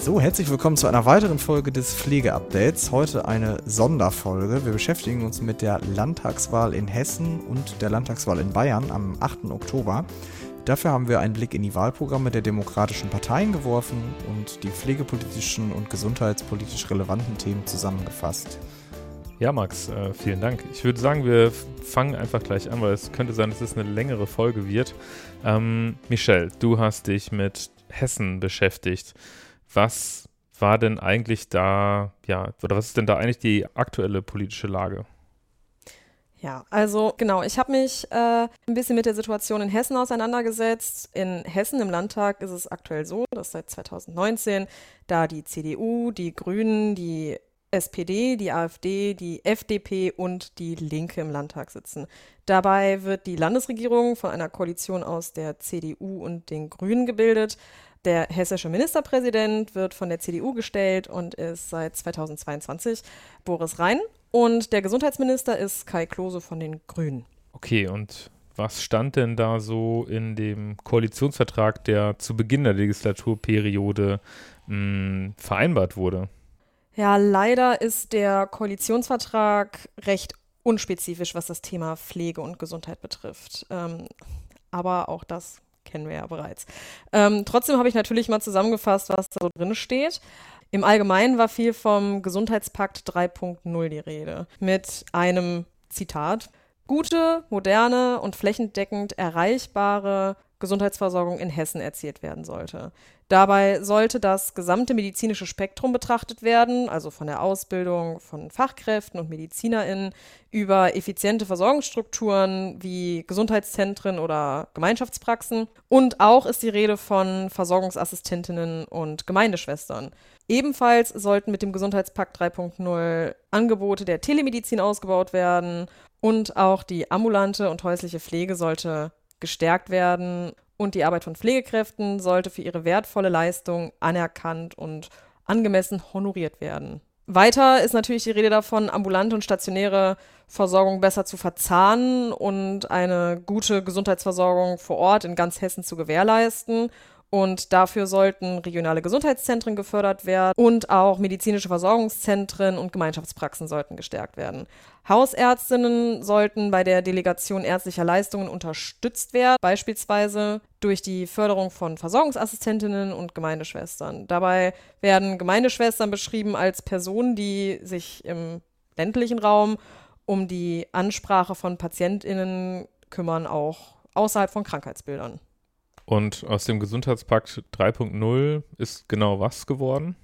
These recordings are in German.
So, herzlich willkommen zu einer weiteren Folge des Pflegeupdates. Heute eine Sonderfolge. Wir beschäftigen uns mit der Landtagswahl in Hessen und der Landtagswahl in Bayern am 8. Oktober. Dafür haben wir einen Blick in die Wahlprogramme der demokratischen Parteien geworfen und die pflegepolitischen und gesundheitspolitisch relevanten Themen zusammengefasst. Ja, Max, äh, vielen Dank. Ich würde sagen, wir fangen einfach gleich an, weil es könnte sein, dass es eine längere Folge wird. Ähm, Michelle, du hast dich mit Hessen beschäftigt. Was war denn eigentlich da, ja, oder was ist denn da eigentlich die aktuelle politische Lage? Ja, also genau, ich habe mich äh, ein bisschen mit der Situation in Hessen auseinandergesetzt. In Hessen im Landtag ist es aktuell so, dass seit 2019 da die CDU, die Grünen, die SPD, die AfD, die FDP und die Linke im Landtag sitzen. Dabei wird die Landesregierung von einer Koalition aus der CDU und den Grünen gebildet. Der hessische Ministerpräsident wird von der CDU gestellt und ist seit 2022 Boris Rhein. Und der Gesundheitsminister ist Kai Klose von den Grünen. Okay, und was stand denn da so in dem Koalitionsvertrag, der zu Beginn der Legislaturperiode mh, hm, vereinbart wurde? Ja, leider ist der Koalitionsvertrag recht unspezifisch, was das Thema Pflege und Gesundheit betrifft. Ähm, aber auch das kennen wir ja bereits. Ähm, trotzdem habe ich natürlich mal zusammengefasst, was da so drin steht. Im Allgemeinen war viel vom Gesundheitspakt 3.0 die Rede. Mit einem Zitat. Gute, moderne und flächendeckend erreichbare Gesundheitsversorgung in Hessen erzielt werden sollte. Dabei sollte das gesamte medizinische Spektrum betrachtet werden, also von der Ausbildung von Fachkräften und MedizinerInnen über effiziente Versorgungsstrukturen wie Gesundheitszentren oder Gemeinschaftspraxen. Und auch ist die Rede von Versorgungsassistentinnen und Gemeindeschwestern. Ebenfalls sollten mit dem Gesundheitspakt 3.0 Angebote der Telemedizin ausgebaut werden und auch die ambulante und häusliche Pflege sollte gestärkt werden und die Arbeit von Pflegekräften sollte für ihre wertvolle Leistung anerkannt und angemessen honoriert werden. Weiter ist natürlich die Rede davon, ambulante und stationäre Versorgung besser zu verzahnen und eine gute Gesundheitsversorgung vor Ort in ganz Hessen zu gewährleisten und dafür sollten regionale Gesundheitszentren gefördert werden und auch medizinische Versorgungszentren und Gemeinschaftspraxen sollten gestärkt werden. Hausärztinnen sollten bei der Delegation ärztlicher Leistungen unterstützt werden, beispielsweise durch die Förderung von Versorgungsassistentinnen und Gemeindeschwestern. Dabei werden Gemeindeschwestern beschrieben als Personen, die sich im ländlichen Raum um die Ansprache von Patientinnen kümmern, auch außerhalb von Krankheitsbildern. Und aus dem Gesundheitspakt 3.0 ist genau was geworden?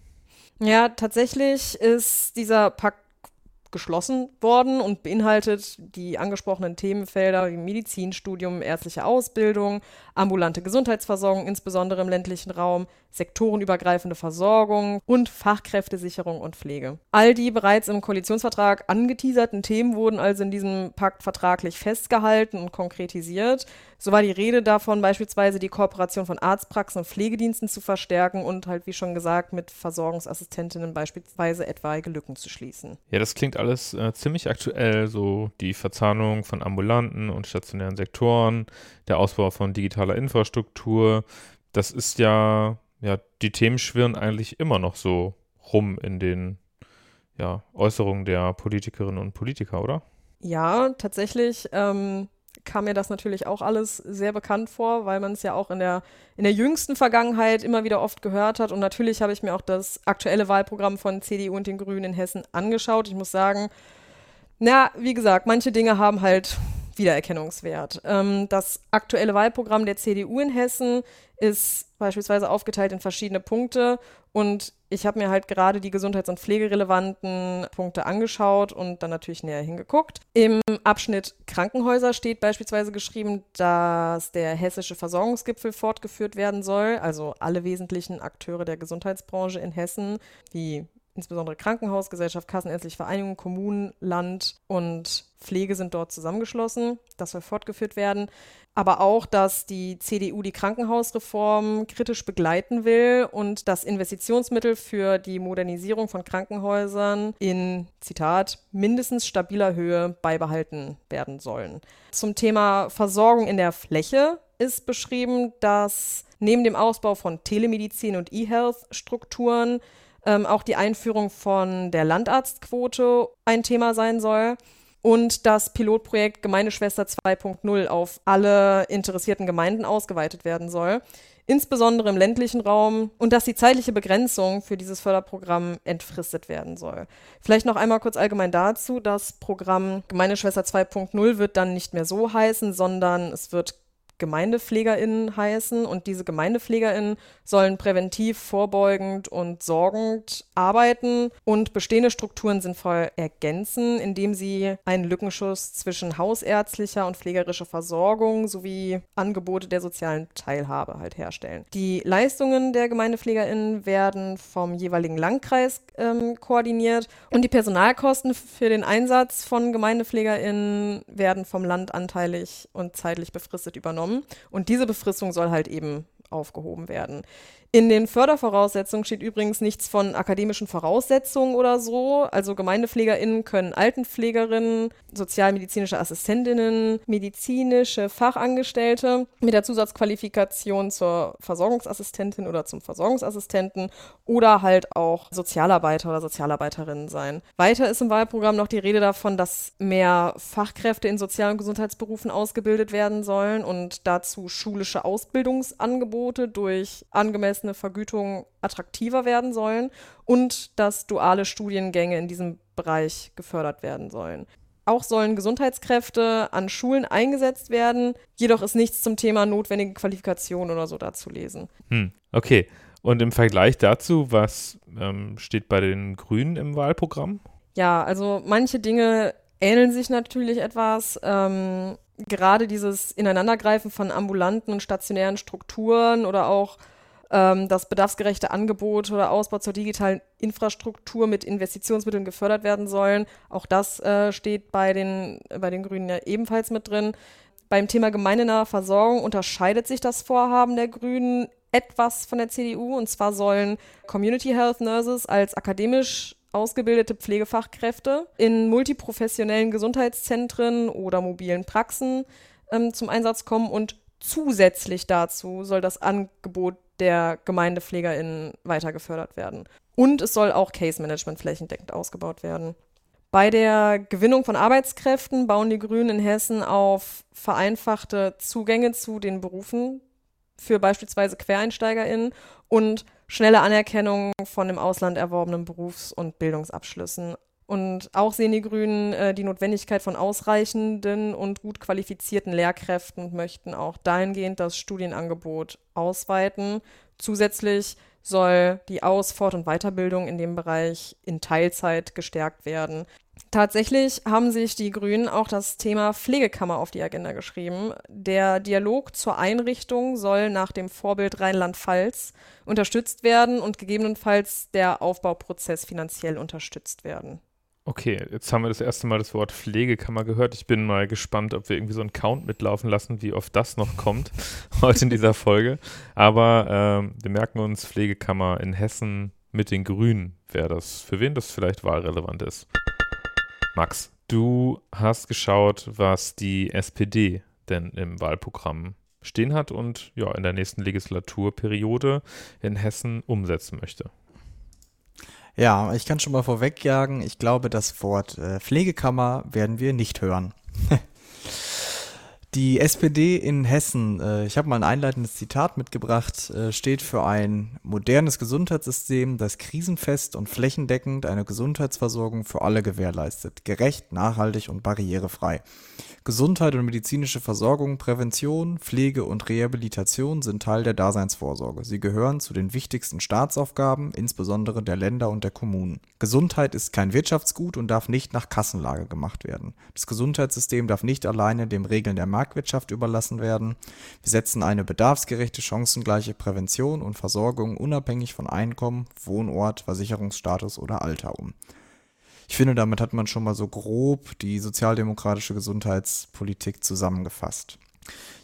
Ja, tatsächlich ist dieser Pakt geschlossen worden und beinhaltet die angesprochenen Themenfelder wie Medizinstudium, ärztliche Ausbildung, ambulante Gesundheitsversorgung, insbesondere im ländlichen Raum, sektorenübergreifende Versorgung und Fachkräftesicherung und Pflege. All die bereits im Koalitionsvertrag angeteaserten Themen wurden also in diesem Pakt vertraglich festgehalten und konkretisiert. So war die Rede davon, beispielsweise die Kooperation von Arztpraxen und Pflegediensten zu verstärken und halt, wie schon gesagt, mit Versorgungsassistentinnen beispielsweise etwaige Lücken zu schließen. Ja, das klingt alles äh, ziemlich aktuell, so die Verzahnung von ambulanten und stationären Sektoren, der Ausbau von digitaler Infrastruktur. Das ist ja, ja, die Themen schwirren eigentlich immer noch so rum in den ja, Äußerungen der Politikerinnen und Politiker, oder? Ja, tatsächlich. Ähm kam mir das natürlich auch alles sehr bekannt vor, weil man es ja auch in der, in der jüngsten Vergangenheit immer wieder oft gehört hat. Und natürlich habe ich mir auch das aktuelle Wahlprogramm von CDU und den Grünen in Hessen angeschaut. Ich muss sagen, Na, wie gesagt, manche Dinge haben halt Wiedererkennungswert. Ähm, das aktuelle Wahlprogramm der CDU in Hessen ist beispielsweise aufgeteilt in verschiedene Punkte und ich habe mir halt gerade die gesundheits- und pflegerelevanten Punkte angeschaut und dann natürlich näher hingeguckt. Im Abschnitt Krankenhäuser steht beispielsweise geschrieben, dass der hessische Versorgungsgipfel fortgeführt werden soll, also alle wesentlichen Akteure der Gesundheitsbranche in Hessen, wie insbesondere Krankenhausgesellschaft, Kassenärztliche Vereinigung, Kommunen, Land und Pflege sind dort zusammengeschlossen. Das soll fortgeführt werden. Aber auch, dass die CDU die Krankenhausreform kritisch begleiten will und dass Investitionsmittel für die Modernisierung von Krankenhäusern in, Zitat, mindestens stabiler Höhe beibehalten werden sollen. Zum Thema Versorgung in der Fläche ist beschrieben, dass neben dem Ausbau von Telemedizin und E-Health-Strukturen ähm, auch die Einführung von der Landarztquote ein Thema sein soll und das Pilotprojekt Gemeindeschwester 2.0 auf alle interessierten Gemeinden ausgeweitet werden soll, insbesondere im ländlichen Raum und dass die zeitliche Begrenzung für dieses Förderprogramm entfristet werden soll. Vielleicht noch einmal kurz allgemein dazu, das Programm Gemeindeschwester 2.0 wird dann nicht mehr so heißen, sondern es wird GemeindepflegerInnen heißen. Und diese GemeindepflegerInnen sollen präventiv, vorbeugend und sorgend arbeiten. Und bestehende Strukturen sinnvoll ergänzen, indem sie einen Lückenschuss zwischen hausärztlicher und pflegerischer Versorgung sowie Angebote der sozialen Teilhabe halt herstellen. Die Leistungen der GemeindepflegerInnen werden vom jeweiligen Landkreis ähm, koordiniert. Und die Personalkosten für den Einsatz von GemeindepflegerInnen werden vom Land anteilig und zeitlich befristet übernommen genommen. Und diese Befristung soll halt eben aufgehoben werden. In den Fördervoraussetzungen steht übrigens nichts von akademischen Voraussetzungen oder so. Also GemeindepflegerInnen können Altenpflegerinnen, sozialmedizinische Assistentinnen, medizinische Fachangestellte mit der Zusatzqualifikation zur Versorgungsassistentin oder zum Versorgungsassistenten oder halt auch Sozialarbeiter oder Sozialarbeiterinnen sein. Weiter ist im Wahlprogramm noch die Rede davon, dass mehr Fachkräfte in Sozial- und Gesundheitsberufen ausgebildet werden sollen und dazu schulische Ausbildungsangebote durch angemessene angemessene Vergütung attraktiver werden sollen und dass duale Studiengänge in diesem Bereich gefördert werden sollen. Auch sollen Gesundheitskräfte an Schulen eingesetzt werden, jedoch ist nichts zum Thema notwendige Qualifikation oder so dazu lesen. Hm, okay. Und im Vergleich dazu, was ähm, steht bei den Grünen im Wahlprogramm? Ja, also manche Dinge ähneln sich natürlich etwas. Ähm, gerade dieses Ineinandergreifen von ambulanten und stationären Strukturen oder auch dass bedarfsgerechte Angebote oder Ausbau zur digitalen Infrastruktur mit Investitionsmitteln gefördert werden sollen. Auch das äh, steht bei den, bei den Grünen ja ebenfalls mit drin. Beim Thema gemeindenahe Versorgung unterscheidet sich das Vorhaben der Grünen etwas von der CDU. Und zwar sollen Community Health Nurses als akademisch ausgebildete Pflegefachkräfte in multiprofessionellen Gesundheitszentren oder mobilen Praxen ähm, zum Einsatz kommen und zusätzlich dazu soll das Angebot der GemeindepflegerInnen weiter gefördert werden. Und es soll auch Case Management flächendeckend ausgebaut werden. Bei der Gewinnung von Arbeitskräften bauen die Grünen in Hessen auf vereinfachte Zugänge zu den Berufen für beispielsweise QuereinsteigerInnen und schnelle Anerkennung von im Ausland erworbenen Berufs- und Bildungsabschlüssen. Und auch sehen die Grünen äh, die Notwendigkeit von ausreichenden und gut qualifizierten Lehrkräften und möchten auch dahingehend das Studienangebot ausweiten. Zusätzlich soll die Aus-, Fort- und Weiterbildung in dem Bereich in Teilzeit gestärkt werden. Tatsächlich haben sich die Grünen auch das Thema Pflegekammer auf die Agenda geschrieben. Der Dialog zur Einrichtung soll nach dem Vorbild Rheinland-Pfalz unterstützt werden und gegebenenfalls der Aufbauprozess finanziell unterstützt werden. Okay, jetzt haben wir das erste Mal das Wort Pflegekammer gehört. Ich bin mal gespannt, ob wir irgendwie so einen Count mitlaufen lassen, wie oft das noch kommt heute in dieser Folge. Aber ähm, wir merken uns Pflegekammer in Hessen mit den Grünen, wer das, für wen das vielleicht wahlrelevant ist. Max, du hast geschaut, was die SPD denn im Wahlprogramm stehen hat und ja in der nächsten Legislaturperiode in Hessen umsetzen möchte. Ja, ich kann schon mal vorwegjagen, ich glaube, das Wort äh, Pflegekammer werden wir nicht hören. Die SPD in Hessen, äh, ich habe mal ein einleitendes Zitat mitgebracht, äh, steht für ein modernes Gesundheitssystem, das krisenfest und flächendeckend eine Gesundheitsversorgung für alle gewährleistet, gerecht, nachhaltig und barrierefrei. Gesundheit und medizinische Versorgung, Prävention, Pflege und Rehabilitation sind Teil der Daseinsvorsorge. Sie gehören zu den wichtigsten Staatsaufgaben, insbesondere der Länder und der Kommunen. Gesundheit ist kein Wirtschaftsgut und darf nicht nach Kassenlage gemacht werden. Das Gesundheitssystem darf nicht alleine den Regeln der Marktwirtschaft überlassen werden. Wir setzen eine bedarfsgerechte, chancengleiche Prävention und Versorgung unabhängig von Einkommen, Wohnort, Versicherungsstatus oder Alter um. Ich finde, damit hat man schon mal so grob die sozialdemokratische Gesundheitspolitik zusammengefasst.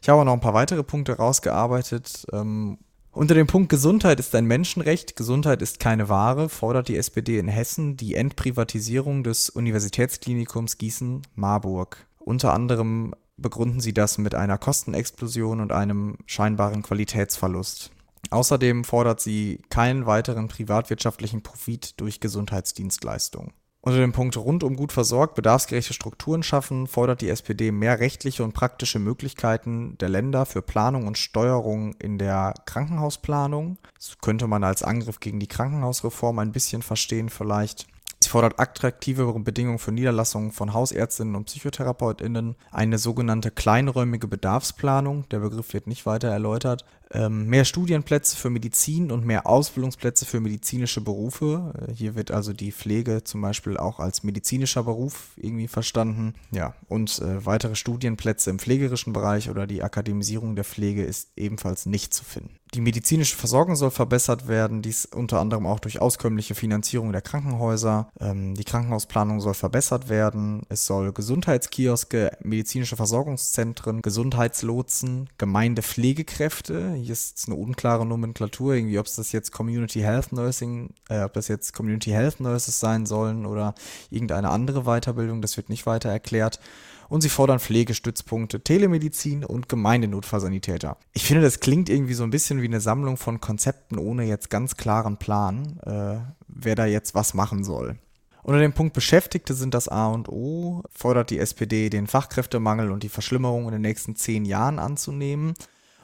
Ich habe auch noch ein paar weitere Punkte rausgearbeitet. Ähm, unter dem Punkt Gesundheit ist ein Menschenrecht, Gesundheit ist keine Ware, fordert die SPD in Hessen die Endprivatisierung des Universitätsklinikums Gießen-Marburg. Unter anderem begründen sie das mit einer Kostenexplosion und einem scheinbaren Qualitätsverlust. Außerdem fordert sie keinen weiteren privatwirtschaftlichen Profit durch Gesundheitsdienstleistungen. Unter dem Punkt rundum gut versorgt, bedarfsgerechte Strukturen schaffen, fordert die SPD mehr rechtliche und praktische Möglichkeiten der Länder für Planung und Steuerung in der Krankenhausplanung. Das könnte man als Angriff gegen die Krankenhausreform ein bisschen verstehen vielleicht. Sie fordert attraktivere Bedingungen für Niederlassungen von Hausärztinnen und PsychotherapeutInnen, eine sogenannte kleinräumige Bedarfsplanung, der Begriff wird nicht weiter erläutert, mehr Studienplätze für Medizin und mehr Ausbildungsplätze für medizinische Berufe. Äh, hier wird also die Pflege zum Beispiel auch als medizinischer Beruf irgendwie verstanden. Ja, und äh, weitere Studienplätze im pflegerischen Bereich oder die Akademisierung der Pflege ist ebenfalls nicht zu finden. Die medizinische Versorgung soll verbessert werden, dies unter anderem auch durch auskömmliche Finanzierung der Krankenhäuser. Ähm, die Krankenhausplanung soll verbessert werden. Es soll Gesundheitskioske, medizinische Versorgungszentren, Gesundheitslotsen, Gemeindepflegekräfte, ist eine unklare Nomenklatur, irgendwie, ob es das jetzt Community Health Nursing, äh, ob das jetzt Community Health Nurses sein sollen oder irgendeine andere Weiterbildung, das wird nicht weiter erklärt. Und sie fordern Pflegestützpunkte, Telemedizin und Gemeindenotfallsanitäter. Ich finde, das klingt irgendwie so ein bisschen wie eine Sammlung von Konzepten ohne jetzt ganz klaren Plan, äh, wer da jetzt was machen soll. Unter dem Punkt Beschäftigte sind das A und O, fordert die SPD den Fachkräftemangel und die Verschlimmerung in den nächsten zehn Jahren anzunehmen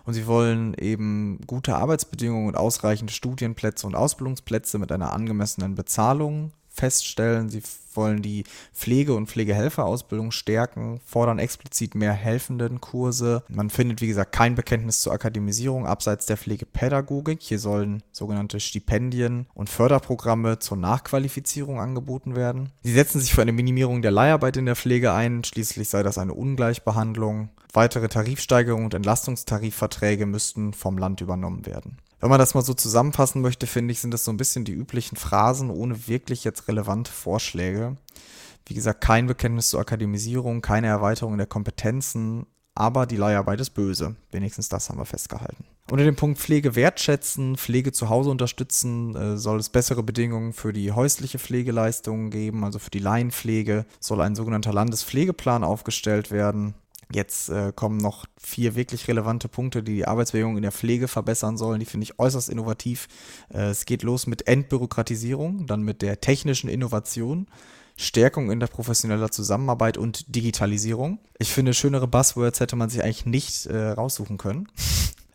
und sie wollen eben gute Arbeitsbedingungen und ausreichende Studienplätze und Ausbildungsplätze mit einer angemessenen Bezahlung feststellen. Sie wollen die Pflege- und Pflegehelferausbildung stärken, fordern explizit mehr helfenden Kurse. Man findet, wie gesagt, kein Bekenntnis zur Akademisierung abseits der Pflegepädagogik. Hier sollen sogenannte Stipendien und Förderprogramme zur Nachqualifizierung angeboten werden. Sie setzen sich für eine Minimierung der Leiharbeit in der Pflege ein. Schließlich sei das eine Ungleichbehandlung. Weitere Tarifsteigerungen und Entlastungstarifverträge müssten vom Land übernommen werden. Wenn man das mal so zusammenfassen möchte, finde ich, sind das so ein bisschen die üblichen Phrasen ohne wirklich jetzt relevante Vorschläge. Wie gesagt, kein Bekenntnis zur Akademisierung, keine Erweiterung der Kompetenzen, aber die Leiharbeit ist böse. Wenigstens das haben wir festgehalten. Unter dem Punkt Pflege wertschätzen, Pflege zu Hause unterstützen, äh, soll es bessere Bedingungen für die häusliche Pflegeleistung geben, also für die Laienpflege, soll ein sogenannter Landespflegeplan aufgestellt werden. Jetzt äh, kommen noch vier wirklich relevante Punkte, die die Arbeitsbedingungen in der Pflege verbessern sollen. Die finde ich äußerst innovativ. Äh, es geht los mit Entbürokratisierung, dann mit der technischen Innovation, Stärkung in der professioneller Zusammenarbeit und Digitalisierung. Ich finde, schönere Buzzwords hätte man sich eigentlich nicht äh, raussuchen können.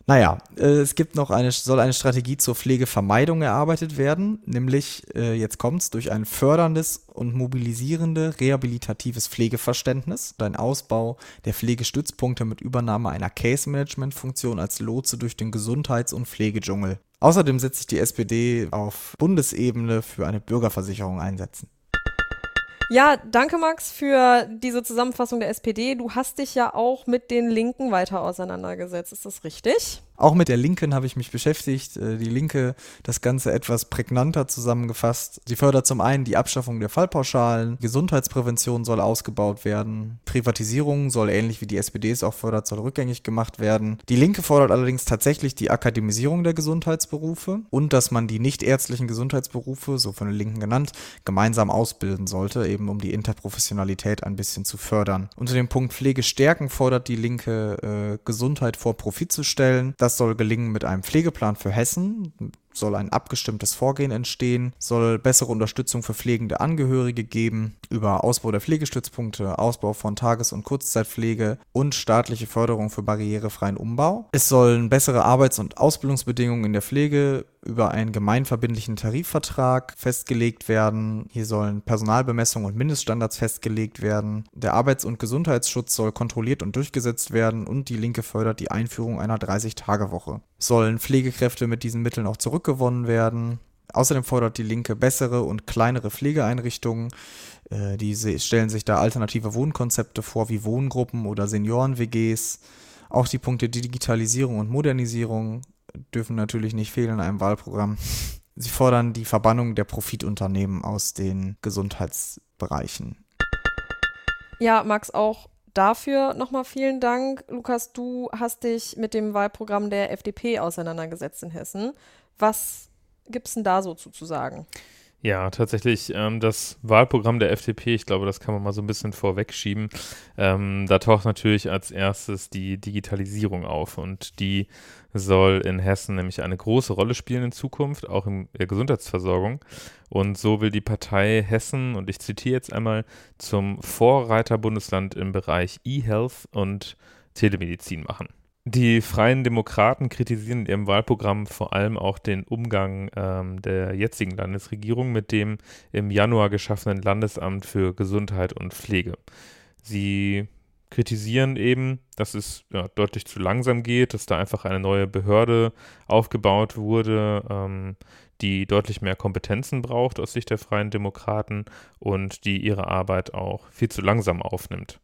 Naja, äh, es gibt noch eine, soll eine Strategie zur Pflegevermeidung erarbeitet werden, nämlich, äh, jetzt kommt's, durch ein förderndes und mobilisierende rehabilitatives Pflegeverständnis, ein Ausbau der Pflegestützpunkte mit Übernahme einer Case-Management-Funktion als Lotse durch den Gesundheits- und Pflegedschungel. Außerdem setzt sich die SPD auf Bundesebene für eine Bürgerversicherung einsetzen. Ja, danke Max für diese Zusammenfassung der SPD. Du hast dich ja auch mit den Linken weiter auseinandergesetzt. Ist das richtig? Auch mit der Linken habe ich mich beschäftigt. Äh, die Linke das Ganze etwas prägnanter zusammengefasst. Sie fördert zum einen die Abschaffung der Fallpauschalen, Gesundheitsprävention soll ausgebaut werden, Privatisierung soll ähnlich wie die SPD es auch fördert, soll rückgängig gemacht werden. Die Linke fordert allerdings tatsächlich die Akademisierung der Gesundheitsberufe und dass man die nichtärztlichen Gesundheitsberufe, so von den Linken genannt, gemeinsam ausbilden sollte, eben um die Interprofessionalität ein bisschen zu fördern. Unter dem Punkt Pflege stärken fordert die Linke äh, Gesundheit vor Profit zu stellen. Das soll gelingen mit einem Pflegeplan für Hessen, soll ein abgestimmtes Vorgehen entstehen, soll bessere Unterstützung für pflegende Angehörige geben, über Ausbau der Pflegestützpunkte, Ausbau von Tages- und Kurzzeitpflege und staatliche Förderung für barrierefreien Umbau. Es sollen bessere Arbeits- und Ausbildungsbedingungen in der Pflege über einen gemeinverbindlichen Tarifvertrag festgelegt werden. Hier sollen Personalbemessungen und Mindeststandards festgelegt werden. Der Arbeits- und Gesundheitsschutz soll kontrolliert und durchgesetzt werden und die Linke fördert die Einführung einer 30-Tage-Woche. Sollen Pflegekräfte mit diesen Mitteln auch zurückgewonnen werden? Außerdem fordert die Linke bessere und kleinere Pflegeeinrichtungen. Äh, diese stellen sich da alternative Wohnkonzepte vor, wie Wohngruppen oder Senioren-WGs. Auch die Punkte Digitalisierung und Modernisierung dürfen natürlich nicht fehlen in einem Wahlprogramm. Sie fordern die Verbannung der Profitunternehmen aus den Gesundheitsbereichen. Ja, Max, auch dafür nochmal vielen Dank. Lukas, du hast dich mit dem Wahlprogramm der FDP auseinandergesetzt in Hessen. Was gibt es denn da so zu, sagen? Ja, tatsächlich ähm, das Wahlprogramm der FDP, ich glaube, das kann man mal so ein bisschen vorwegschieben. Ähm, da taucht natürlich als erstes die Digitalisierung auf und die soll in Hessen nämlich eine große Rolle spielen in Zukunft, auch in der Gesundheitsversorgung. Und so will die Partei Hessen, und ich zitiere jetzt einmal, zum Vorreiterbundesland im Bereich E-Health und Telemedizin machen. Die Freien Demokraten kritisieren in ihrem Wahlprogramm vor allem auch den Umgang ähm, der jetzigen Landesregierung mit dem im Januar geschaffenen Landesamt für Gesundheit und Pflege. Sie kritisieren eben, dass es ja, deutlich zu langsam geht, dass da einfach eine neue Behörde aufgebaut wurde, ähm, die deutlich mehr Kompetenzen braucht aus Sicht der Freien Demokraten und die ihre Arbeit auch viel zu langsam aufnimmt.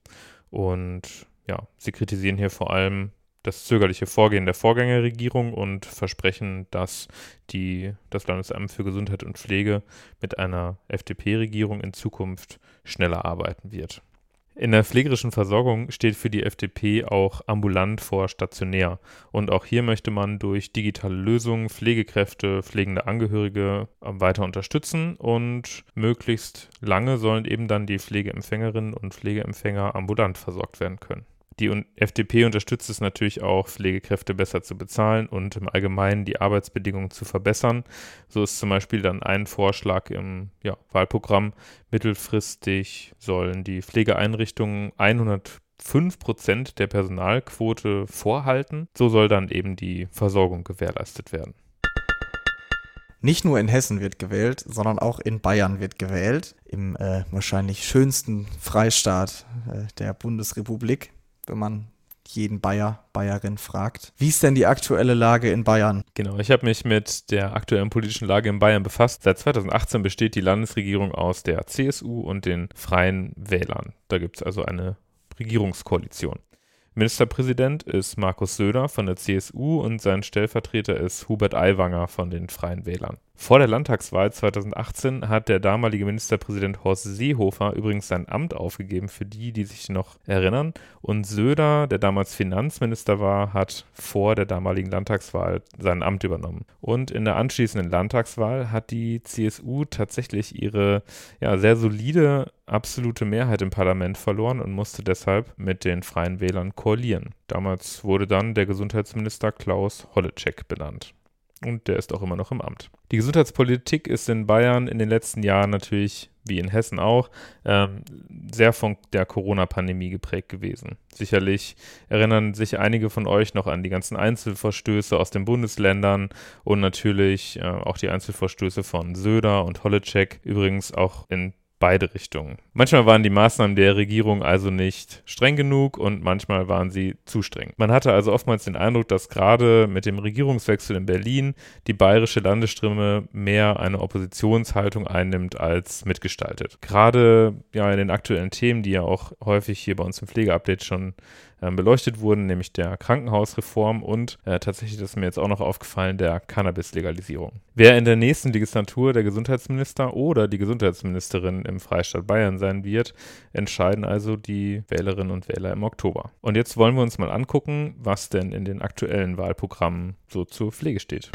Und ja, sie kritisieren hier vor allem das zögerliche Vorgehen der Vorgängerregierung und versprechen, dass die, das Landesamt für Gesundheit und Pflege mit einer FDP-Regierung in Zukunft schneller arbeiten wird. In der pflegerischen Versorgung steht für die FDP auch ambulant vor stationär. Und auch hier möchte man durch digitale Lösungen Pflegekräfte, pflegende Angehörige weiter unterstützen und möglichst lange sollen eben dann die Pflegeempfängerinnen und Pflegeempfänger ambulant versorgt werden können. Die FDP unterstützt es natürlich auch, Pflegekräfte besser zu bezahlen und im Allgemeinen die Arbeitsbedingungen zu verbessern. So ist zum Beispiel dann ein Vorschlag im ja, Wahlprogramm. Mittelfristig sollen die Pflegeeinrichtungen 105 Prozent der Personalquote vorhalten. So soll dann eben die Versorgung gewährleistet werden. Nicht nur in Hessen wird gewählt, sondern auch in Bayern wird gewählt, im äh, wahrscheinlich schönsten Freistaat äh, der Bundesrepublik wenn man jeden Bayer, Bayerin fragt. Wie ist denn die aktuelle Lage in Bayern? Genau, ich habe mich mit der aktuellen politischen Lage in Bayern befasst. Seit 2018 besteht die Landesregierung aus der CSU und den Freien Wählern. Da gibt es also eine Regierungskoalition. Ministerpräsident ist Markus Söder von der CSU und sein Stellvertreter ist Hubert Aiwanger von den Freien Wählern. Vor der Landtagswahl 2018 hat der damalige Ministerpräsident Horst Seehofer übrigens sein Amt aufgegeben, für die, die sich noch erinnern. Und Söder, der damals Finanzminister war, hat vor der damaligen Landtagswahl sein Amt übernommen. Und in der anschließenden Landtagswahl hat die CSU tatsächlich ihre ja, sehr solide absolute Mehrheit im Parlament verloren und musste deshalb mit den Freien Wählern koalieren. Damals wurde dann der Gesundheitsminister Klaus Holleczek benannt und der ist auch immer noch im Amt. Die Gesundheitspolitik ist in Bayern in den letzten Jahren natürlich, wie in Hessen auch, ähm, sehr von der Corona-Pandemie geprägt gewesen. Sicherlich erinnern sich einige von euch noch an die ganzen Einzelverstöße aus den Bundesländern und natürlich äh, auch die Einzelverstöße von Söder und Holleczek, übrigens auch in beide Richtungen. Manchmal waren die Maßnahmen der Regierung also nicht streng genug und manchmal waren sie zu streng. Man hatte also oftmals den Eindruck, dass gerade mit dem Regierungswechsel in Berlin die bayerische Landesstimme mehr eine Oppositionshaltung einnimmt als mitgestaltet. Gerade ja in den aktuellen Themen, die ja auch häufig hier bei uns im Pflegeupdate schon beleuchtet wurden, nämlich der Krankenhausreform und äh, tatsächlich, das ist mir jetzt auch noch aufgefallen, der Cannabis-Legalisierung. Wer in der nächsten Legislatur der Gesundheitsminister oder die Gesundheitsministerin im Freistaat Bayern sein wird, entscheiden also die Wählerinnen und Wähler im Oktober. Und jetzt wollen wir uns mal angucken, was denn in den aktuellen Wahlprogrammen so zur Pflege steht.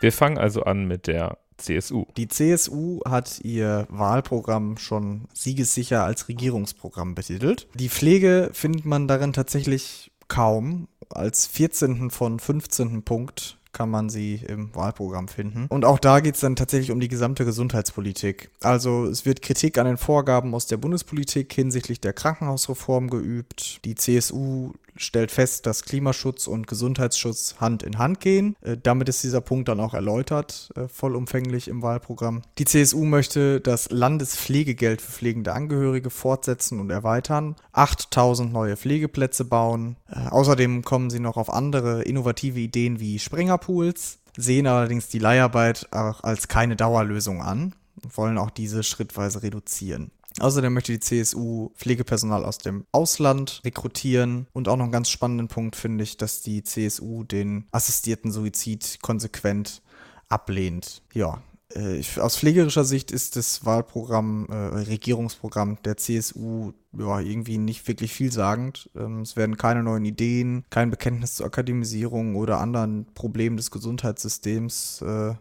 Wir fangen also an mit der CSU. Die CSU hat ihr Wahlprogramm schon siegessicher als Regierungsprogramm betitelt. Die Pflege findet man darin tatsächlich kaum. Als 14. von 15. Punkt kann man sie im Wahlprogramm finden. Und auch da geht es dann tatsächlich um die gesamte Gesundheitspolitik. Also es wird Kritik an den Vorgaben aus der Bundespolitik hinsichtlich der Krankenhausreform geübt. Die CSU stellt fest, dass Klimaschutz und Gesundheitsschutz Hand in Hand gehen. Äh, damit ist dieser Punkt dann auch erläutert, äh, vollumfänglich im Wahlprogramm. Die CSU möchte das Landespflegegeld für pflegende Angehörige fortsetzen und erweitern, 8000 neue Pflegeplätze bauen. Äh, außerdem kommen sie noch auf andere innovative Ideen wie Springerpools, sehen allerdings die Leiharbeit auch als keine Dauerlösung an und wollen auch diese schrittweise reduzieren. Außerdem möchte die CSU Pflegepersonal aus dem Ausland rekrutieren. Und auch noch einen ganz spannenden Punkt finde ich, dass die CSU den assistierten Suizid konsequent ablehnt. Ja, äh, aus pflegerischer Sicht ist das Wahlprogramm, äh, Regierungsprogramm der CSU ja, irgendwie nicht wirklich vielsagend. Ähm, es werden keine neuen Ideen, kein Bekenntnis zur Akademisierung oder anderen Problemen des Gesundheitssystems äh,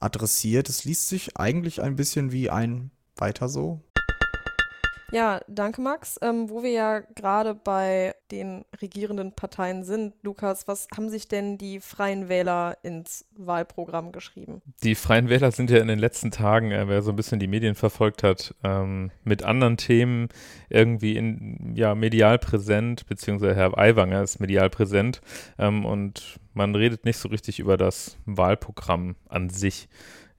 adressiert. Es liest sich eigentlich ein bisschen wie ein weiter so. Ja, danke Max. Ähm, wo wir ja gerade bei den regierenden Parteien sind, Lukas, was haben sich denn die Freien Wähler ins Wahlprogramm geschrieben? Die Freien Wähler sind ja in den letzten Tagen, äh, wer so ein bisschen die Medien verfolgt hat, ähm, mit anderen Themen irgendwie in, ja, medial präsent, beziehungsweise Herr Aiwanger ist medial präsent ähm, und man redet nicht so richtig über das Wahlprogramm an sich.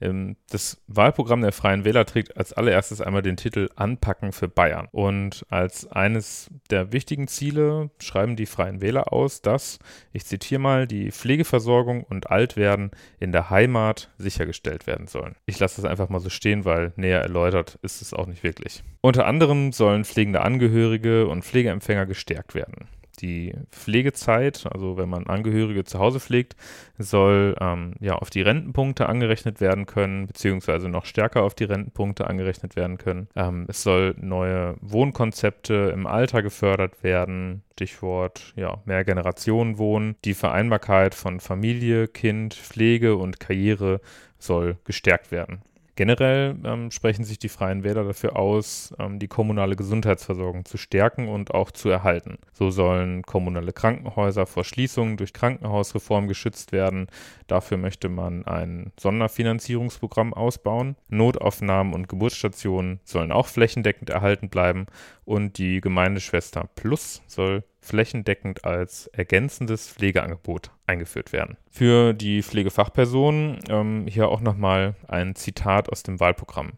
Ähm, das Wahlprogramm der Freien Wähler trägt als allererstes einmal den Titel Anpacken für Bayern. Und als eines der wichtigen Ziele schreiben die Freien Wähler aus, dass, ich zitiere mal, die Pflegeversorgung und Altwerden in der Heimat sichergestellt werden sollen. Ich lasse das einfach mal so stehen, weil näher erläutert ist es auch nicht wirklich. Unter anderem sollen pflegende Angehörige und Pflegeempfänger gestärkt werden die Pflegezeit, also wenn man Angehörige zu Hause pflegt, soll ähm, ja auf die Rentenpunkte angerechnet werden können, beziehungsweise noch stärker auf die Rentenpunkte angerechnet werden können. Ähm, es soll neue Wohnkonzepte im Alter gefördert werden. Stichwort ja, mehr Generationen wohnen. Die Vereinbarkeit von Familie, Kind, Pflege und Karriere soll gestärkt werden. Generell ähm, sprechen sich die Freien Wähler dafür aus, ähm, die kommunale Gesundheitsversorgung zu stärken und auch zu erhalten. So sollen kommunale Krankenhäuser vor Schließungen durch Krankenhausreform geschützt werden. Dafür möchte man ein Sonderfinanzierungsprogramm ausbauen. Notaufnahmen und Geburtsstationen sollen auch flächendeckend erhalten bleiben und die Gemeindeschwester Plus soll flächendeckend als ergänzendes Pflegeangebot eingeführt werden. Für die Pflegefachpersonen ähm, hier auch nochmal ein Zitat aus dem Wahlprogramm.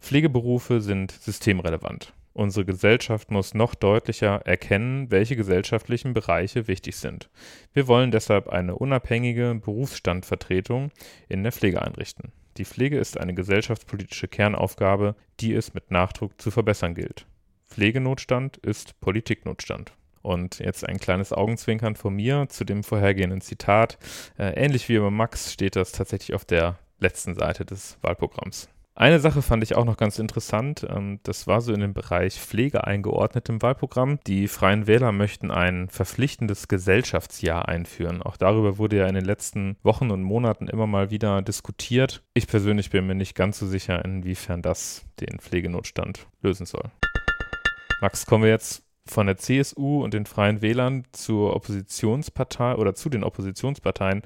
Pflegeberufe sind systemrelevant. Unsere Gesellschaft muss noch deutlicher erkennen, welche gesellschaftlichen Bereiche wichtig sind. Wir wollen deshalb eine unabhängige Berufsstandvertretung in der Pflege einrichten. Die Pflege ist eine gesellschaftspolitische Kernaufgabe, die es mit Nachdruck zu verbessern gilt. Pflegenotstand ist Politiknotstand. Und jetzt ein kleines Augenzwinkern von mir zu dem vorhergehenden Zitat. Äh, ähnlich wie bei Max steht das tatsächlich auf der letzten Seite des Wahlprogramms. Eine Sache fand ich auch noch ganz interessant. Ähm, das war so in den Bereich Pflege eingeordnet im Wahlprogramm. Die Freien Wähler möchten ein verpflichtendes Gesellschaftsjahr einführen. Auch darüber wurde ja in den letzten Wochen und Monaten immer mal wieder diskutiert. Ich persönlich bin mir nicht ganz so sicher, inwiefern das den Pflegenotstand lösen soll. Max, kommen wir jetzt von der CSU und den Freien Wählern zur Oppositionspartei oder zu den Oppositionsparteien.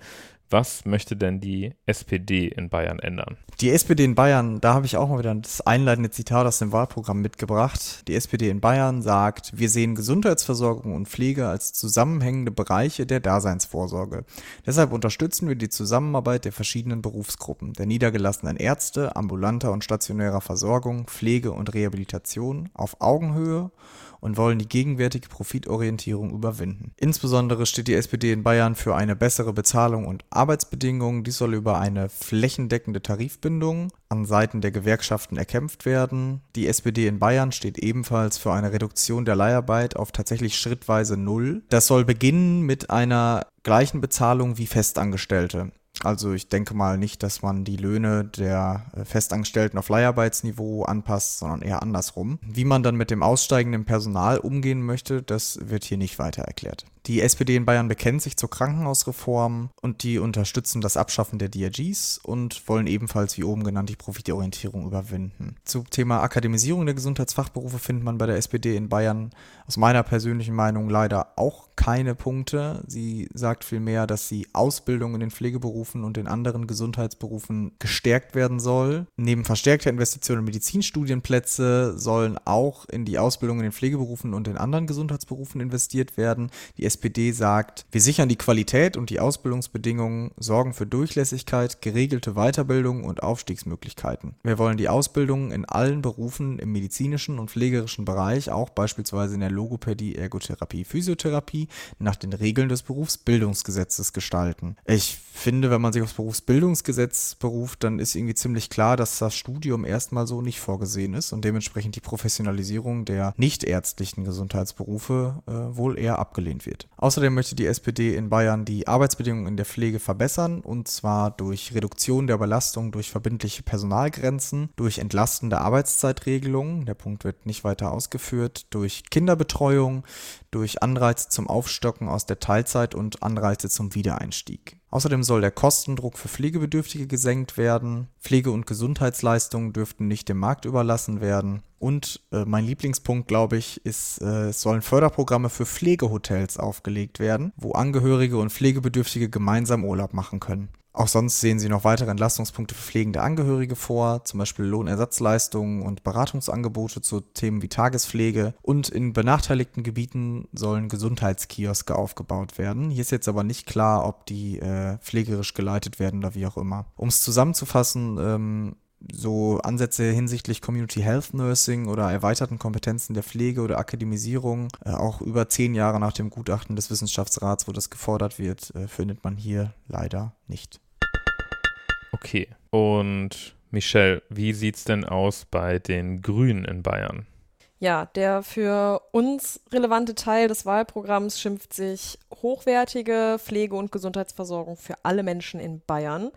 Was möchte denn die SPD in Bayern ändern? Die SPD in Bayern, da habe ich auch mal wieder das einleitende Zitat aus dem Wahlprogramm mitgebracht. Die SPD in Bayern sagt, wir sehen Gesundheitsversorgung und Pflege als zusammenhängende Bereiche der Daseinsvorsorge. Deshalb unterstützen wir die Zusammenarbeit der verschiedenen Berufsgruppen, der niedergelassenen Ärzte, ambulanter und stationärer Versorgung, Pflege und Rehabilitation auf Augenhöhe und wollen die gegenwärtige Profitorientierung überwinden. Insbesondere steht die SPD in Bayern für eine bessere Bezahlung und Arbeitsbedingungen. Dies soll über eine flächendeckende Tarifbindung an Seiten der Gewerkschaften erkämpft werden. Die SPD in Bayern steht ebenfalls für eine Reduktion der Leiharbeit auf tatsächlich schrittweise Null. Das soll beginnen mit einer gleichen Bezahlung wie Festangestellte. Also ich denke mal nicht, dass man die Löhne der äh, Festangestellten auf Leiharbeitsniveau anpasst, sondern eher andersrum. Wie man dann mit dem aussteigenden Personal umgehen möchte, das wird hier nicht weiter erklärt. Die SPD in Bayern bekennt sich zur Krankenhausreform und die unterstützen das Abschaffen der DRGs und wollen ebenfalls, wie oben genannt, die Profitorientierung überwinden. Zum Thema Akademisierung der Gesundheitsfachberufe findet man bei der SPD in Bayern aus meiner persönlichen Meinung leider auch keine Punkte. Sie sagt vielmehr, dass die Ausbildung in den Pflegeberufen und in anderen Gesundheitsberufen gestärkt werden soll. Neben verstärkter Investitionen in Medizinstudienplätze sollen auch in die Ausbildung in den Pflegeberufen und in anderen Gesundheitsberufen investiert werden. Die SPD sagt, wir sichern die Qualität und die Ausbildungsbedingungen, sorgen für Durchlässigkeit, geregelte Weiterbildung und Aufstiegsmöglichkeiten. Wir wollen die Ausbildung in allen Berufen im medizinischen und pflegerischen Bereich, auch beispielsweise in der Logopädie, Ergotherapie, Physiotherapie, nach den Regeln des Berufsbildungsgesetzes gestalten. Ich finde, wenn man sich aufs Berufsbildungsgesetz beruft, dann ist irgendwie ziemlich klar, dass das Studium erstmal so nicht vorgesehen ist und dementsprechend die Professionalisierung der nichtärztlichen Gesundheitsberufe äh, wohl eher abgelehnt wird. Außerdem möchte die SPD in Bayern die Arbeitsbedingungen in der Pflege verbessern und zwar durch Reduktion der Belastung durch verbindliche Personalgrenzen, durch entlastende Arbeitszeitregelungen, der Punkt wird nicht weiter ausgeführt, durch Kinderbetreuung, durch Anreize zum Aufstocken aus der Teilzeit und Anreize zum Wiedereinstieg. Außerdem soll der Kostendruck für Pflegebedürftige gesenkt werden. Pflege- und Gesundheitsleistungen dürften nicht dem Markt überlassen werden. Und äh, mein Lieblingspunkt, glaube ich, ist, äh, es sollen Förderprogramme für Pflegehotels aufgelegt werden, wo Angehörige und Pflegebedürftige gemeinsam Urlaub machen können. Auch sonst sehen sie noch weitere Entlastungspunkte für pflegende Angehörige vor, zum Beispiel Lohnersatzleistungen und Beratungsangebote zu Themen wie Tagespflege. Und in benachteiligten Gebieten sollen Gesundheitskioske aufgebaut werden. Hier ist jetzt aber nicht klar, ob die äh, pflegerisch geleitet werden oder wie auch immer. Um es zusammenzufassen, ähm, so Ansätze hinsichtlich Community Health Nursing oder erweiterten Kompetenzen der Pflege oder Akademisierung, äh, auch über zehn Jahre nach dem Gutachten des Wissenschaftsrats, wo das gefordert wird, äh, findet man hier leider nicht. Okay. Und Michelle, wie sieht es denn aus bei den Grünen in Bayern? Ja, der für uns relevante Teil des Wahlprogramms schimpft sich hochwertige Pflege- und Gesundheitsversorgung für alle Menschen in Bayern.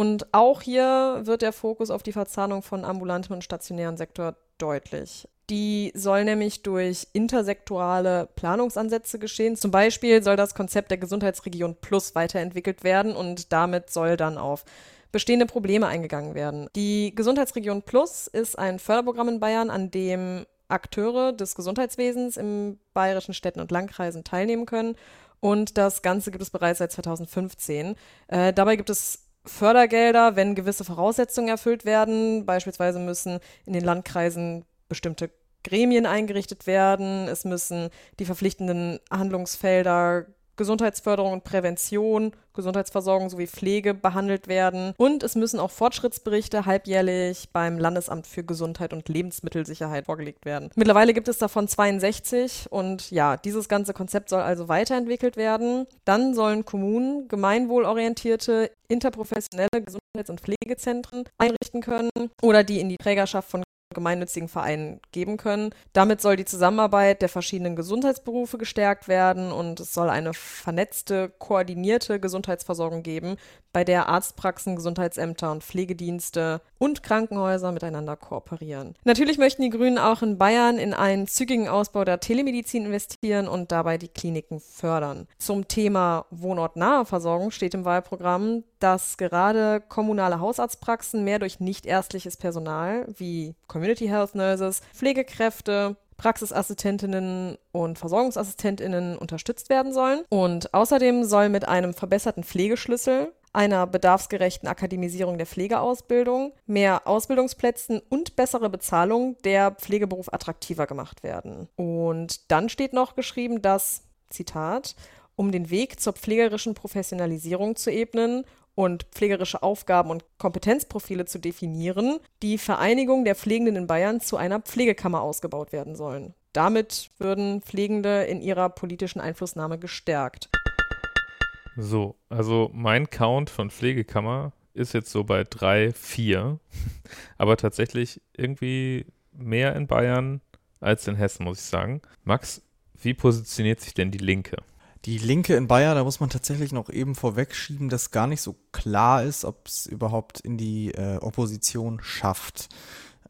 Und auch hier wird der Fokus auf die Verzahnung von ambulantem und stationären Sektor deutlich. Die soll nämlich durch intersektorale Planungsansätze geschehen. Zum Beispiel soll das Konzept der Gesundheitsregion Plus weiterentwickelt werden und damit soll dann auf bestehende Probleme eingegangen werden. Die Gesundheitsregion Plus ist ein Förderprogramm in Bayern, an dem Akteure des Gesundheitswesens in bayerischen Städten und Landkreisen teilnehmen können. Und das Ganze gibt es bereits seit 2015. Äh, dabei gibt es Fördergelder, wenn gewisse Voraussetzungen erfüllt werden. Beispielsweise müssen in den Landkreisen bestimmte Gremien eingerichtet werden. Es müssen die verpflichtenden Handlungsfelder Gesundheitsförderung und Prävention, Gesundheitsversorgung sowie Pflege behandelt werden. Und es müssen auch Fortschrittsberichte halbjährlich beim Landesamt für Gesundheit und Lebensmittelsicherheit vorgelegt werden. Mittlerweile gibt es davon 62 und ja, dieses ganze Konzept soll also weiterentwickelt werden. Dann sollen Kommunen gemeinwohlorientierte, interprofessionelle Gesundheits- und Pflegezentren einrichten können oder die in die Trägerschaft von gemeinnützigen Vereinen geben können. Damit soll die Zusammenarbeit der verschiedenen Gesundheitsberufe gestärkt werden und es soll eine vernetzte, koordinierte Gesundheitsversorgung geben, bei der Arztpraxen, Gesundheitsämter und Pflegedienste und Krankenhäuser miteinander kooperieren. Natürlich möchten die Grünen auch in Bayern in einen zügigen Ausbau der Telemedizin investieren und dabei die Kliniken fördern. Zum Thema wohnortnahe Versorgung steht im Wahlprogramm, dass gerade kommunale Hausarztpraxen mehr durch nichtärztliches Personal wie Community Health Nurses, Pflegekräfte, Praxisassistentinnen und Versorgungsassistentinnen unterstützt werden sollen. Und außerdem soll mit einem verbesserten Pflegeschlüssel einer bedarfsgerechten Akademisierung der Pflegeausbildung, mehr Ausbildungsplätzen und bessere Bezahlung der Pflegeberuf attraktiver gemacht werden. Und dann steht noch geschrieben, dass, Zitat, um den Weg zur pflegerischen Professionalisierung zu ebnen und pflegerische Aufgaben und Kompetenzprofile zu definieren, die Vereinigung der Pflegenden in Bayern zu einer Pflegekammer ausgebaut werden sollen. Damit würden Pflegende in ihrer politischen Einflussnahme gestärkt. So, also mein Count von Pflegekammer ist jetzt so bei drei, vier, aber tatsächlich irgendwie mehr in Bayern als in Hessen, muss ich sagen. Max, wie positioniert sich denn die Linke? Die Linke in Bayern, da muss man tatsächlich noch eben vorwegschieben, dass gar nicht so klar ist, ob es überhaupt in die äh, Opposition schafft.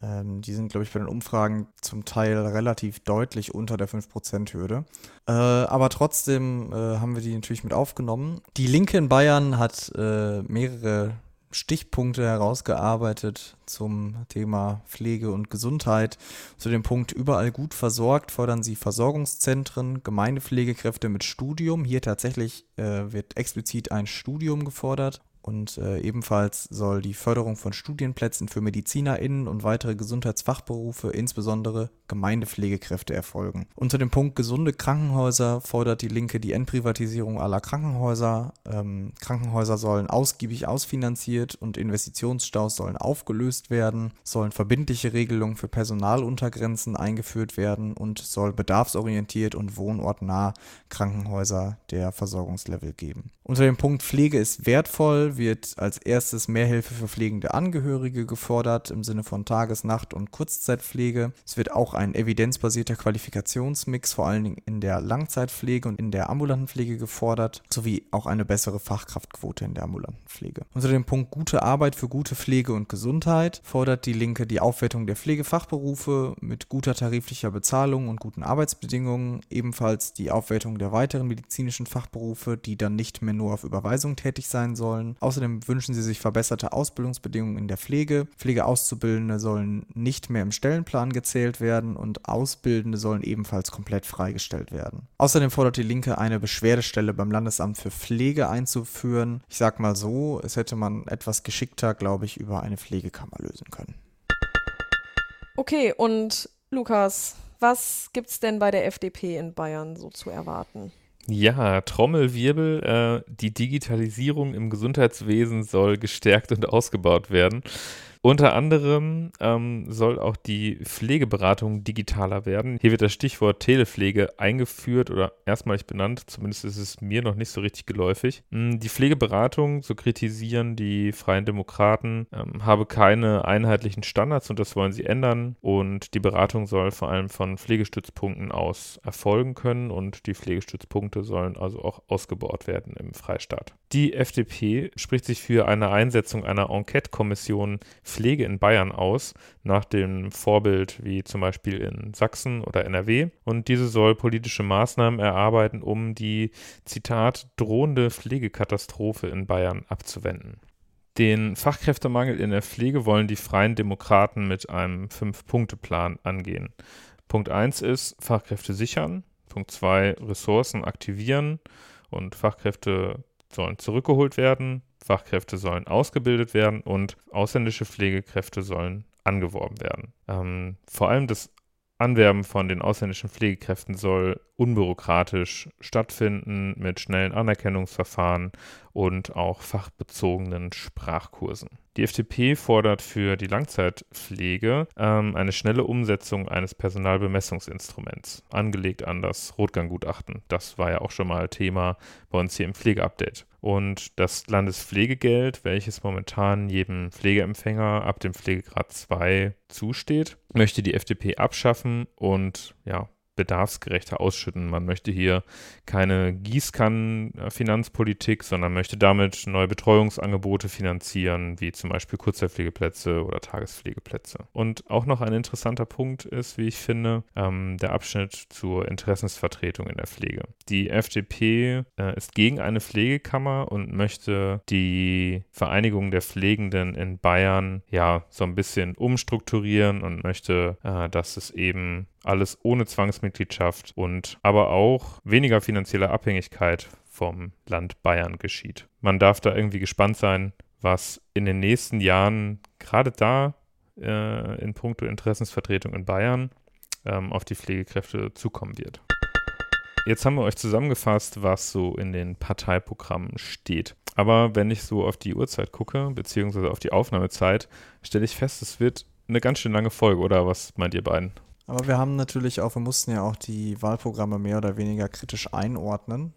Ähm, die sind, glaube ich, bei den Umfragen zum Teil relativ deutlich unter der 5%-Hürde. Äh, aber trotzdem äh, haben wir die natürlich mit aufgenommen. Die Linke in Bayern hat äh, mehrere Stichpunkte herausgearbeitet zum Thema Pflege und Gesundheit. Zu dem Punkt überall gut versorgt fordern sie Versorgungszentren, Gemeindepflegekräfte mit Studium. Hier tatsächlich äh, wird explizit ein Studium gefordert und äh, ebenfalls soll die Förderung von Studienplätzen für MedizinerInnen und weitere Gesundheitsfachberufe, insbesondere Gemeindepflegekräfte, erfolgen. Unter dem Punkt gesunde Krankenhäuser fordert die Linke die Endprivatisierung aller Krankenhäuser. Ähm, Krankenhäuser sollen ausgiebig ausfinanziert und Investitionsstaus sollen aufgelöst werden, sollen verbindliche Regelungen für Personaluntergrenzen eingeführt werden und soll bedarfsorientiert und wohnortnah Krankenhäuser der Versorgungslevel geben. Unter dem Punkt Pflege ist wertvoll wird als erstes mehr Hilfe für pflegende Angehörige gefordert im Sinne von Tages-, Nacht- und Kurzzeitpflege. Es wird auch ein evidenzbasierter Qualifikationsmix vor allen Dingen in der Langzeitpflege und in der ambulanten Pflege gefordert, sowie auch eine bessere Fachkraftquote in der ambulanten Pflege. Unter dem Punkt gute Arbeit für gute Pflege und Gesundheit fordert die Linke die Aufwertung der Pflegefachberufe mit guter tariflicher Bezahlung und guten Arbeitsbedingungen, ebenfalls die Aufwertung der weiteren medizinischen Fachberufe, die dann nicht mehr nur auf Überweisung tätig sein sollen, Außerdem wünschen sie sich verbesserte Ausbildungsbedingungen in der Pflege. Pflegeauszubildende sollen nicht mehr im Stellenplan gezählt werden und Ausbildende sollen ebenfalls komplett freigestellt werden. Außerdem fordert die Linke eine Beschwerdestelle beim Landesamt für Pflege einzuführen. Ich sag mal so, es hätte man etwas geschickter, glaube ich, über eine Pflegekammer lösen können. Okay, und Lukas, was gibt's denn bei der FDP in Bayern so zu erwarten? Ja, Trommelwirbel, äh, die Digitalisierung im Gesundheitswesen soll gestärkt und ausgebaut werden. Unter anderem ähm, soll auch die Pflegeberatung digitaler werden. Hier wird das Stichwort Telepflege eingeführt oder erstmalig benannt. Zumindest ist es mir noch nicht so richtig geläufig. Hm, die Pflegeberatung, so kritisieren die Freien Demokraten, ähm, habe keine einheitlichen Standards und das wollen sie ändern. Und die Beratung soll vor allem von Pflegestützpunkten aus erfolgen können und die Pflegestützpunkte sollen also auch ausgebaut werden im Freistaat. Die FDP spricht sich für eine Einsetzung einer Enquete-Kommission Pflege in Bayern aus, nach dem Vorbild wie zum Beispiel in Sachsen oder NRW. Und diese soll politische Maßnahmen erarbeiten, um die, Zitat, drohende Pflegekatastrophe in Bayern abzuwenden. Den Fachkräftemangel in der Pflege wollen die Freien Demokraten mit einem Fünf-Punkte-Plan angehen. Punkt 1 ist Fachkräfte sichern. Punkt 2 Ressourcen aktivieren und Fachkräfte sollen zurückgeholt werden. Fachkräfte sollen ausgebildet werden und ausländische Pflegekräfte sollen angeworben werden. Ähm, vor allem das Anwerben von den ausländischen Pflegekräften soll unbürokratisch stattfinden mit schnellen Anerkennungsverfahren und auch fachbezogenen Sprachkursen. Die FDP fordert für die Langzeitpflege ähm, eine schnelle Umsetzung eines Personalbemessungsinstruments, angelegt an das Rotgang-Gutachten. Das war ja auch schon mal Thema bei uns hier im Pflegeupdate. Und das Landespflegegeld, welches momentan jedem Pflegeempfänger ab dem Pflegegrad 2 zusteht, möchte die FDP abschaffen und ja, bedarfsgerechter ausschütten. Man möchte hier keine Gießkannen-Finanzpolitik, sondern möchte damit neue Betreuungsangebote finanzieren, wie zum Beispiel Kurzzeitpflegeplätze oder Tagespflegeplätze. Und auch noch ein interessanter Punkt ist, wie ich finde, ähm, der Abschnitt zur Interessensvertretung in der Pflege. Die FDP äh, ist gegen eine Pflegekammer und möchte die Vereinigung der Pflegenden in Bayern ja so ein bisschen umstrukturieren und möchte, äh, dass es eben alles ohne Zwangsmitgliedschaft und aber auch weniger finanzielle Abhängigkeit vom Land Bayern geschieht. Man darf da irgendwie gespannt sein, was in den nächsten Jahren gerade da äh, in puncto Interessensvertretung in Bayern ähm, auf die Pflegekräfte zukommen wird. Jetzt haben wir euch zusammengefasst, was so in den Parteiprogrammen steht. Aber wenn ich so auf die Uhrzeit gucke, beziehungsweise auf die Aufnahmezeit, stelle ich fest, es wird eine ganz schön lange Folge, oder was meint ihr beiden? Aber wir haben natürlich auch, wir mussten ja auch die Wahlprogramme mehr oder weniger kritisch einordnen.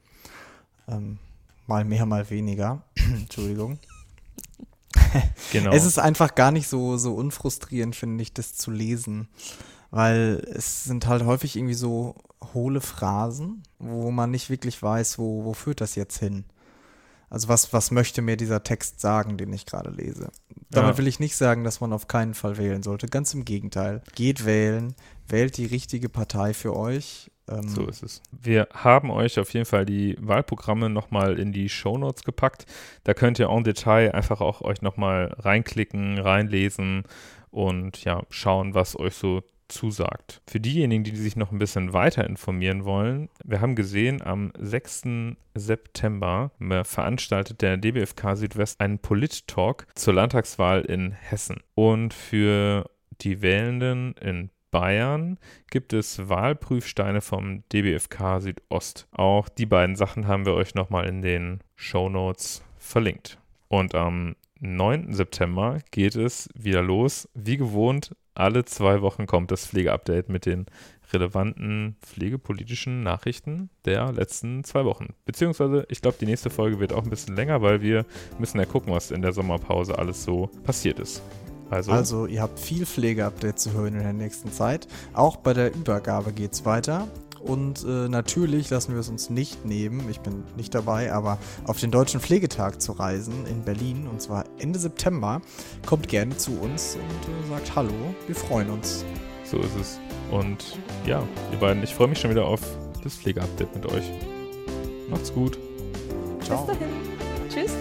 Ähm, mal mehr, mal weniger. Entschuldigung. genau. Es ist einfach gar nicht so, so unfrustrierend, finde ich, das zu lesen. Weil es sind halt häufig irgendwie so hohle Phrasen, wo man nicht wirklich weiß, wo, wo führt das jetzt hin. Also was, was möchte mir dieser Text sagen, den ich gerade lese? Damit Ja. will ich nicht sagen, dass man auf keinen Fall wählen sollte. Ganz im Gegenteil. Geht wählen, wählt die richtige Partei für euch. Ähm, So ist es. Wir haben euch auf jeden Fall die Wahlprogramme nochmal in die Shownotes gepackt. Da könnt ihr en Detail einfach auch euch nochmal reinklicken, reinlesen und ja, schauen, was euch so zusagt. Für diejenigen, die sich noch ein bisschen weiter informieren wollen, wir haben gesehen, am 6. September äh, veranstaltet der DBFK Südwest einen Polit-Talk zur Landtagswahl in Hessen. Und für die Wählenden in Bayern gibt es Wahlprüfsteine vom DBFK Südost. Auch die beiden Sachen haben wir euch nochmal in den Shownotes verlinkt. Und am 9. September geht es wieder los. Wie gewohnt, alle zwei Wochen kommt das Pflegeupdate mit den relevanten pflegepolitischen Nachrichten der letzten zwei Wochen. Beziehungsweise, ich glaube, die nächste Folge wird auch ein bisschen länger, weil wir müssen ja gucken, was in der Sommerpause alles so passiert ist. Also, Also, ihr habt viel Pflegeupdate zu hören in der nächsten Zeit. Auch bei der Übergabe geht's weiter. Und äh, natürlich lassen wir es uns nicht nehmen, ich bin nicht dabei, aber auf den Deutschen Pflegetag zu reisen in Berlin und zwar Ende September. Kommt gerne zu uns und äh, sagt Hallo, wir freuen uns. so ist es. Und ja, ihr beiden, ich freue mich schon wieder auf das Pflegeupdate mit euch. Macht's gut. Ciao. Bis dahin. Tschüss.